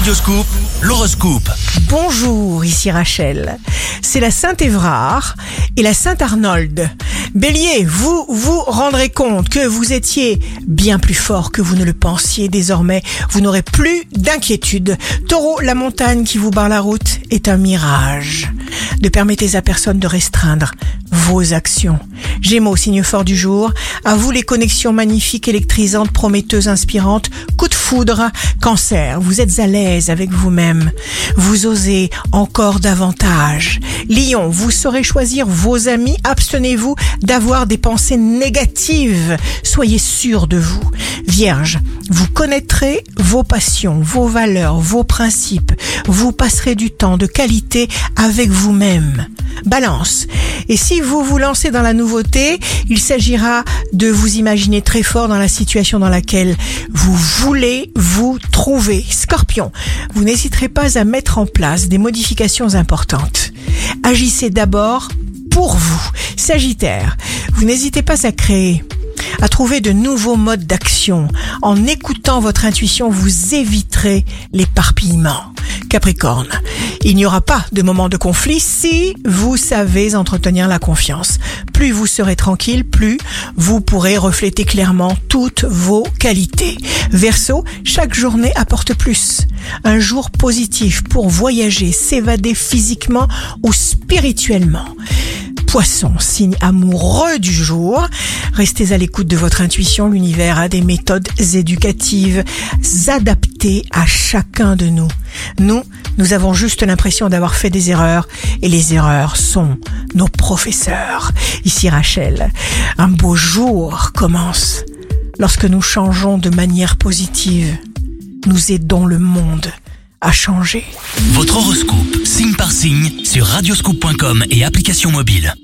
Radioscoop, l'horoscope. Bonjour, ici Rachel. C'est la Sainte Évrard et la Sainte Arnold. Bélier, vous vous rendrez compte que vous étiez bien plus fort que vous ne le pensiez. Désormais, vous n'aurez plus d'inquiétude. Taureau, la montagne qui vous barre la route est un mirage. Ne permettez à personne de restreindre vos actions. Gémeaux, signe fort du jour. À vous les connexions magnifiques, électrisantes, prometteuses, inspirantes. Foudre. Cancer, vous êtes à l'aise avec vous-même. Vous osez encore davantage. Lion, vous saurez choisir vos amis. Abstenez-vous d'avoir des pensées négatives. Soyez sûr de vous. Vierge, vous connaîtrez vos passions, vos valeurs, vos principes. Vous passerez du temps de qualité avec vous-même. Balance. Et si vous vous lancez dans la nouveauté, il s'agira de vous imaginer très fort dans la situation dans laquelle vous voulez vous trouver. Scorpion, vous n'hésiterez pas à mettre en place des modifications importantes. Agissez d'abord pour vous. Sagittaire, vous n'hésitez pas à créer à trouver de nouveaux modes d'action. En écoutant votre intuition, vous éviterez l'éparpillement. Capricorne, il n'y aura pas de moment de conflit si vous savez entretenir la confiance. Plus vous serez tranquille, plus vous pourrez refléter clairement toutes vos qualités. Verseau, chaque journée apporte plus. Un jour positif pour voyager, s'évader physiquement ou spirituellement. Poisson, signe amoureux du jour. Restez à l'écoute de votre intuition. L'univers a des méthodes éducatives adaptées à chacun de nous. Nous, nous avons juste l'impression d'avoir fait des erreurs et les erreurs sont nos professeurs. Ici Rachel, un beau jour commence lorsque nous changeons de manière positive. Nous aidons le monde à changer. Votre horoscope, signe par signe, sur radioscoop.com et application mobile.